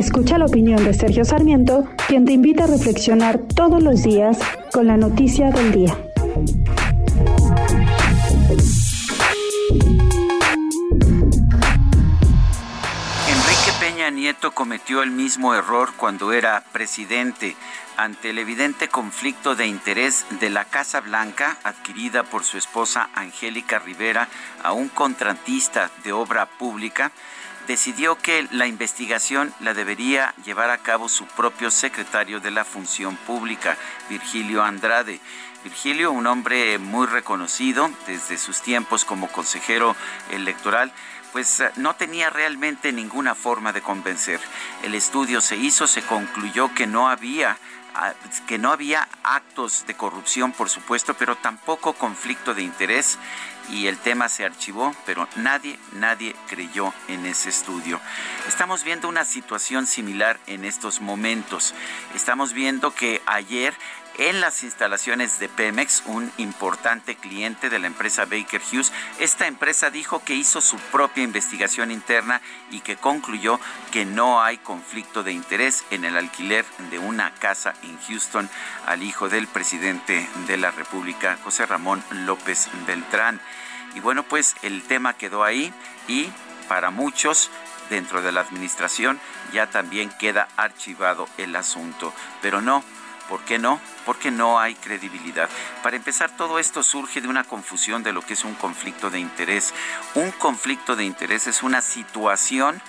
Escucha la opinión de Sergio Sarmiento, quien te invita a reflexionar todos los días con la noticia del día. Enrique Peña Nieto cometió el mismo error cuando era presidente ante el evidente conflicto de interés de la Casa Blanca adquirida por su esposa Angélica Rivera a un contratista de obra pública decidió que la investigación la debería llevar a cabo su propio secretario de la Función Pública, Virgilio Andrade. Virgilio, un hombre muy reconocido desde sus tiempos como consejero electoral, pues no tenía realmente ninguna forma de convencer. El estudio se hizo, se concluyó que no había que no había actos de corrupción, por supuesto, pero tampoco conflicto de interés y el tema se archivó, pero nadie, nadie creyó en ese estudio. Estamos viendo una situación similar en estos momentos. Estamos viendo que ayer en las instalaciones de Pemex, un importante cliente de la empresa Baker Hughes. Esta empresa dijo que hizo su propia investigación interna y que concluyó que no hay conflicto de interés en el alquiler de una casa en Houston al hijo del presidente de la República, José Ramón López Beltrán. Y bueno, pues el tema quedó ahí y para muchos dentro de la administración ya también queda archivado el asunto. Pero no, ¿Por qué no? Porque no hay credibilidad. Para empezar, todo esto surge de una confusión de lo que es un conflicto de interés. Un conflicto de interés es una situación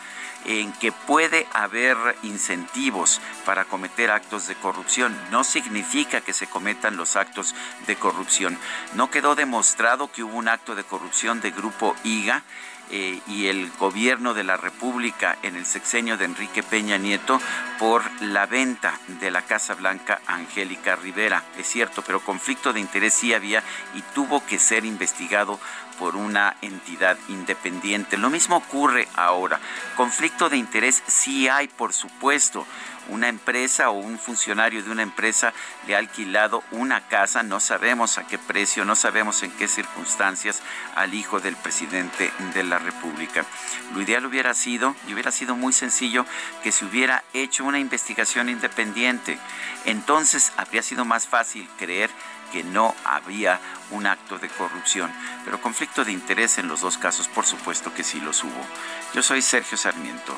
en que puede haber incentivos para cometer actos de corrupción. No significa que se cometan los actos de corrupción. No quedó demostrado que hubo un acto de corrupción de Grupo IGA eh, y el gobierno de la República en el sexenio de Enrique Peña Nieto por la venta de la Casa Blanca Angélica Rivera. Es cierto, pero conflicto de interés sí había y tuvo que ser investigado por una entidad independiente. Lo mismo ocurre ahora. Conflicto de interés sí hay, por supuesto una empresa o un funcionario de una empresa le ha alquilado una casa, no sabemos a qué precio, no sabemos en qué circunstancias, al hijo del presidente de la República. Lo ideal hubiera sido, y hubiera sido muy sencillo, que se hubiera hecho una investigación independiente. Entonces habría sido más fácil creer que no había un acto de corrupción. Pero conflicto de interés en los dos casos, por supuesto que sí los hubo. Yo soy Sergio Sarmiento